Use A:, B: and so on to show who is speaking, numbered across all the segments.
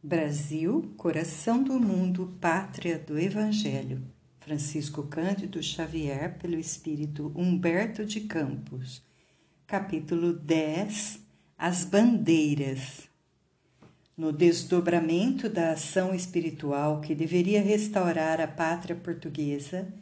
A: Brasil, coração do mundo, pátria do Evangelho. Francisco Cândido Xavier, pelo Espírito Humberto de Campos. Capítulo 10 As Bandeiras. No desdobramento da ação espiritual que deveria restaurar a pátria portuguesa,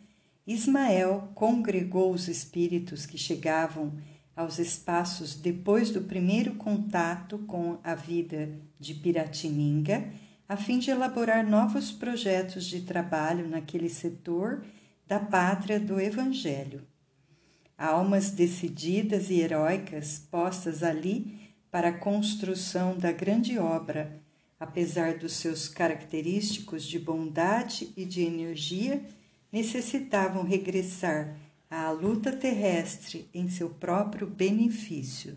A: Ismael congregou os espíritos que chegavam aos espaços depois do primeiro contato com a vida de Piratininga, a fim de elaborar novos projetos de trabalho naquele setor da pátria do Evangelho. Almas decididas e heróicas postas ali para a construção da grande obra, apesar dos seus característicos de bondade e de energia, necessitavam regressar à luta terrestre em seu próprio benefício.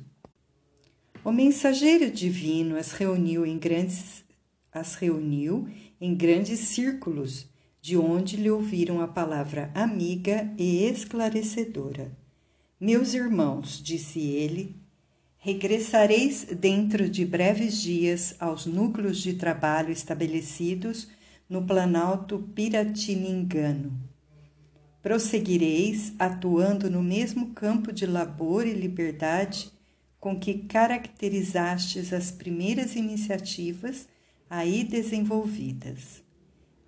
A: O mensageiro divino as reuniu em grandes as reuniu em grandes círculos, de onde lhe ouviram a palavra amiga e esclarecedora. Meus irmãos, disse ele, regressareis dentro de breves dias aos núcleos de trabalho estabelecidos no Planalto Piratiningano prosseguireis atuando no mesmo campo de labor e liberdade com que caracterizastes as primeiras iniciativas aí desenvolvidas.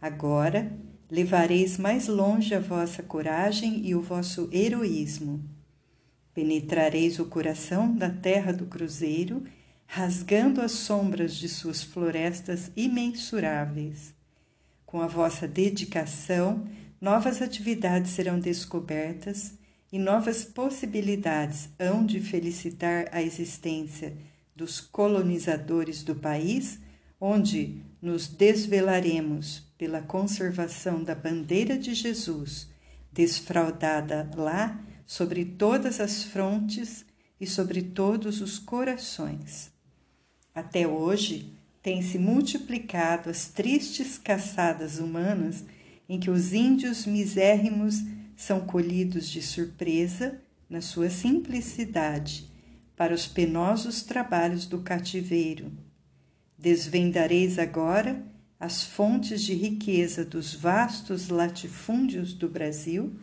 A: Agora levareis mais longe a vossa coragem e o vosso heroísmo. Penetrareis o coração da terra do Cruzeiro, rasgando as sombras de suas florestas imensuráveis. Com a vossa dedicação, novas atividades serão descobertas e novas possibilidades hão de felicitar a existência dos colonizadores do país, onde nos desvelaremos pela conservação da bandeira de Jesus, desfraudada lá sobre todas as frontes e sobre todos os corações. Até hoje, têm se multiplicado as tristes caçadas humanas em que os índios misérrimos são colhidos de surpresa na sua simplicidade para os penosos trabalhos do cativeiro. Desvendareis agora as fontes de riqueza dos vastos latifúndios do Brasil,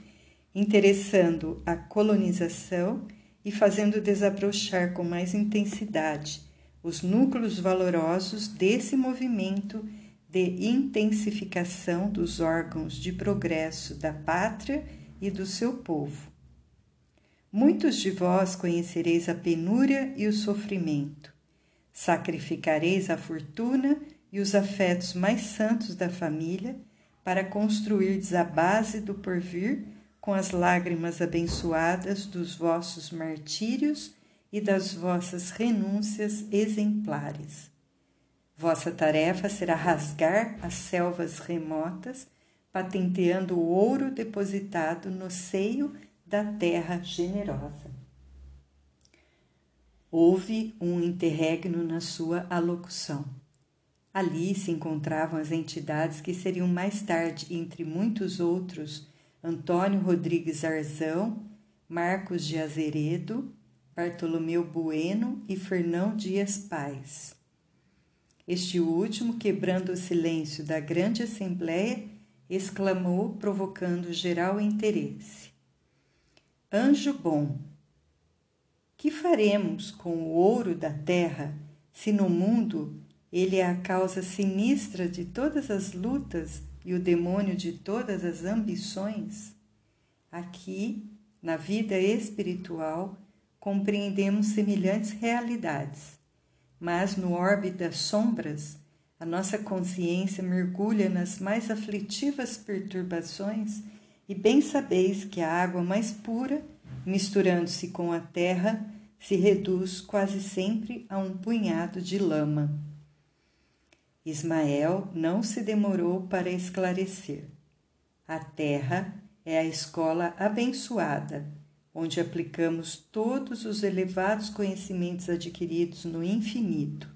A: interessando a colonização e fazendo desabrochar com mais intensidade os núcleos valorosos desse movimento de intensificação dos órgãos de progresso da pátria e do seu povo. Muitos de vós conhecereis a penúria e o sofrimento, sacrificareis a fortuna e os afetos mais santos da família para construirdes a base do porvir com as lágrimas abençoadas dos vossos martírios e das vossas renúncias exemplares Vossa tarefa será rasgar as selvas remotas, patenteando o ouro depositado no seio da terra generosa. Houve um interregno na sua alocução. Ali se encontravam as entidades que seriam mais tarde, entre muitos outros, Antônio Rodrigues Arzão, Marcos de Azeredo, Bartolomeu Bueno e Fernão Dias Pais. Este último, quebrando o silêncio da grande assembleia, exclamou, provocando geral interesse: Anjo bom, que faremos com o ouro da terra se no mundo ele é a causa sinistra de todas as lutas e o demônio de todas as ambições? Aqui, na vida espiritual, compreendemos semelhantes realidades mas no orbe das sombras, a nossa consciência mergulha nas mais aflitivas perturbações e bem sabeis que a água mais pura, misturando-se com a terra, se reduz quase sempre a um punhado de lama. Ismael não se demorou para esclarecer. A terra é a escola abençoada onde aplicamos todos os elevados conhecimentos adquiridos no infinito.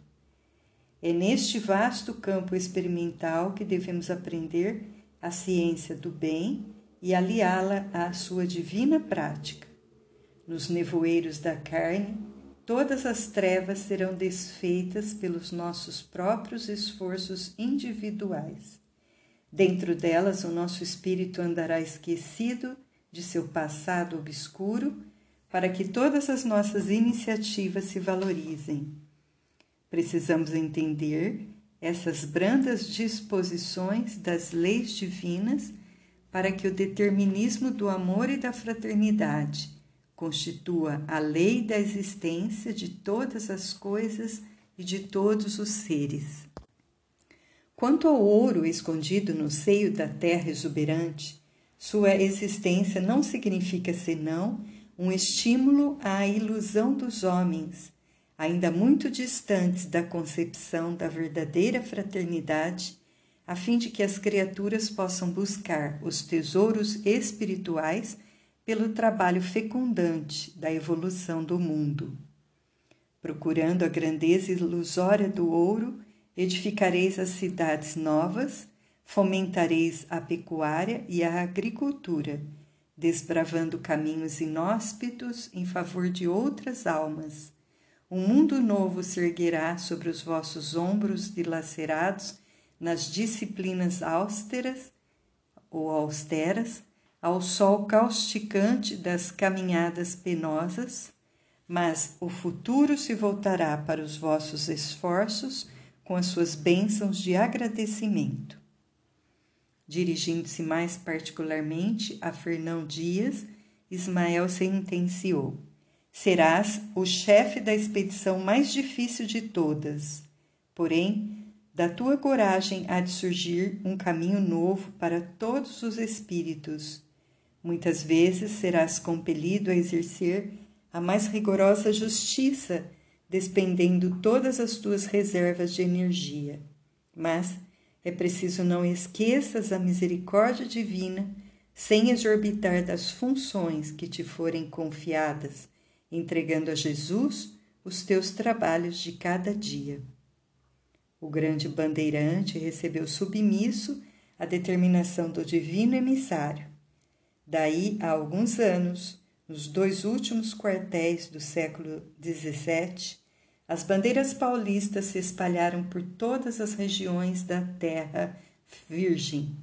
A: É neste vasto campo experimental que devemos aprender a ciência do bem e aliá-la à sua divina prática. Nos nevoeiros da carne, todas as trevas serão desfeitas pelos nossos próprios esforços individuais. Dentro delas, o nosso espírito andará esquecido de seu passado obscuro, para que todas as nossas iniciativas se valorizem. Precisamos entender essas brandas disposições das leis divinas para que o determinismo do amor e da fraternidade constitua a lei da existência de todas as coisas e de todos os seres. Quanto ao ouro escondido no seio da terra exuberante, sua existência não significa senão um estímulo à ilusão dos homens, ainda muito distantes da concepção da verdadeira fraternidade, a fim de que as criaturas possam buscar os tesouros espirituais pelo trabalho fecundante da evolução do mundo. Procurando a grandeza ilusória do ouro, edificareis as cidades novas Fomentareis a pecuária e a agricultura, desbravando caminhos inóspitos em favor de outras almas. Um mundo novo se erguerá sobre os vossos ombros dilacerados nas disciplinas austeras ou austeras, ao sol causticante das caminhadas penosas, mas o futuro se voltará para os vossos esforços com as suas bênçãos de agradecimento Dirigindo-se mais particularmente a Fernão Dias, Ismael sentenciou: Serás o chefe da expedição mais difícil de todas. Porém, da tua coragem há de surgir um caminho novo para todos os espíritos. Muitas vezes serás compelido a exercer a mais rigorosa justiça, despendendo todas as tuas reservas de energia. Mas, é preciso não esqueças a misericórdia divina, sem exorbitar das funções que te forem confiadas, entregando a Jesus os teus trabalhos de cada dia. O grande bandeirante recebeu submisso a determinação do divino emissário. Daí a alguns anos, nos dois últimos quartéis do século XVII, as bandeiras paulistas se espalharam por todas as regiões da terra virgem.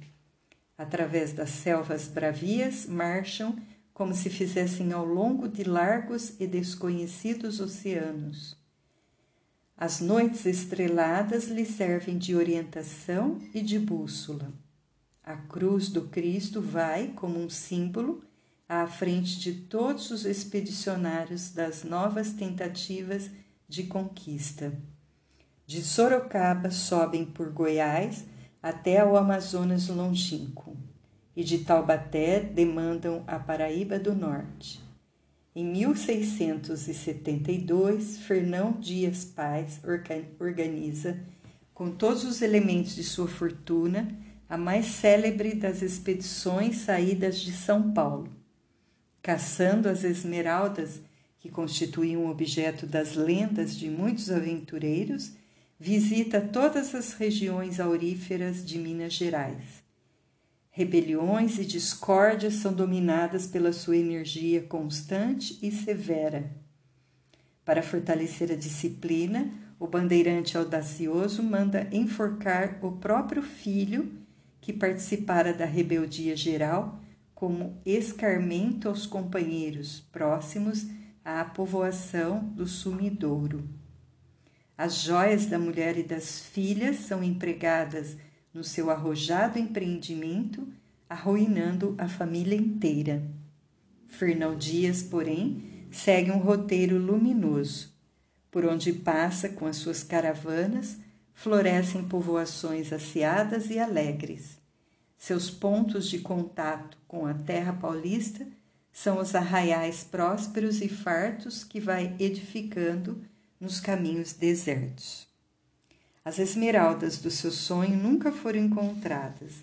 A: Através das selvas bravias, marcham como se fizessem ao longo de largos e desconhecidos oceanos. As noites estreladas lhe servem de orientação e de bússola. A cruz do Cristo vai, como um símbolo, à frente de todos os expedicionários das novas tentativas de conquista. De Sorocaba sobem por Goiás até ao Amazonas longínquo, e de Taubaté demandam a Paraíba do Norte. Em 1672, Fernão Dias Paz organiza, com todos os elementos de sua fortuna, a mais célebre das expedições saídas de São Paulo. Caçando as esmeraldas que constitui um objeto das lendas de muitos aventureiros, visita todas as regiões auríferas de Minas Gerais. Rebeliões e discórdias são dominadas pela sua energia constante e severa. Para fortalecer a disciplina, o bandeirante audacioso manda enforcar o próprio filho que participara da rebeldia geral como escarmento aos companheiros próximos à povoação do sumidouro. As joias da mulher e das filhas são empregadas no seu arrojado empreendimento, arruinando a família inteira. Fernão Dias, porém, segue um roteiro luminoso. Por onde passa com as suas caravanas, florescem povoações asseadas e alegres. Seus pontos de contato com a terra paulista são os arraiais prósperos e fartos que vai edificando nos caminhos desertos. As esmeraldas do seu sonho nunca foram encontradas,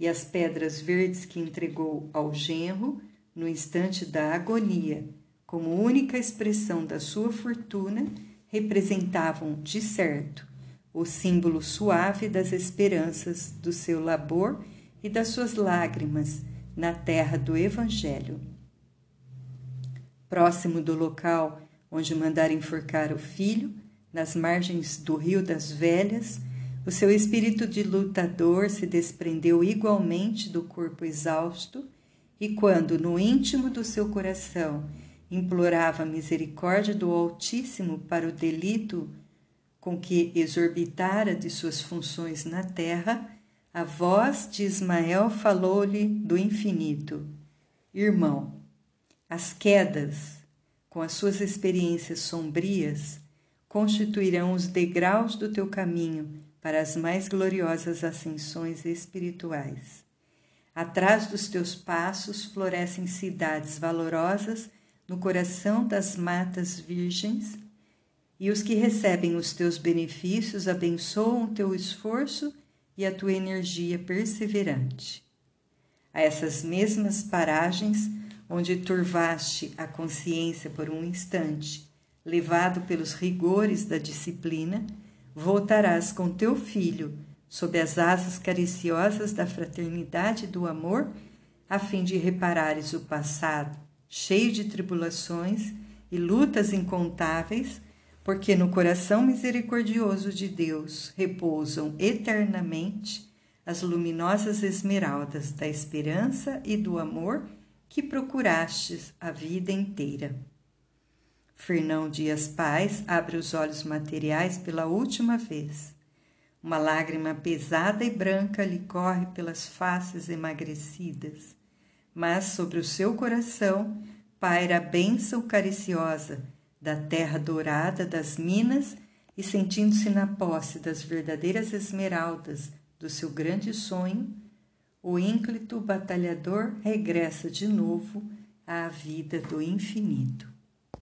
A: e as pedras verdes que entregou ao genro no instante da agonia, como única expressão da sua fortuna, representavam, de certo, o símbolo suave das esperanças do seu labor e das suas lágrimas na terra do Evangelho. Próximo do local onde mandara enforcar o filho, nas margens do Rio das Velhas, o seu espírito de lutador se desprendeu igualmente do corpo exausto, e quando, no íntimo do seu coração, implorava a misericórdia do Altíssimo para o delito com que exorbitara de suas funções na terra, a voz de Ismael falou-lhe do infinito: Irmão, as quedas, com as suas experiências sombrias, constituirão os degraus do teu caminho para as mais gloriosas ascensões espirituais. Atrás dos teus passos florescem cidades valorosas no coração das matas virgens, e os que recebem os teus benefícios abençoam o teu esforço e a tua energia perseverante. A essas mesmas paragens, onde turvaste a consciência por um instante, levado pelos rigores da disciplina, voltarás com teu filho sob as asas cariciosas da fraternidade e do amor, a fim de reparares o passado, cheio de tribulações e lutas incontáveis, porque no coração misericordioso de Deus repousam eternamente as luminosas esmeraldas da esperança e do amor que procurastes a vida inteira. Fernão Dias Paz abre os olhos materiais pela última vez. Uma lágrima pesada e branca lhe corre pelas faces emagrecidas, mas sobre o seu coração paira a bênção cariciosa da terra dourada das minas e sentindo-se na posse das verdadeiras esmeraldas do seu grande sonho, o ínclito batalhador regressa de novo à vida do infinito.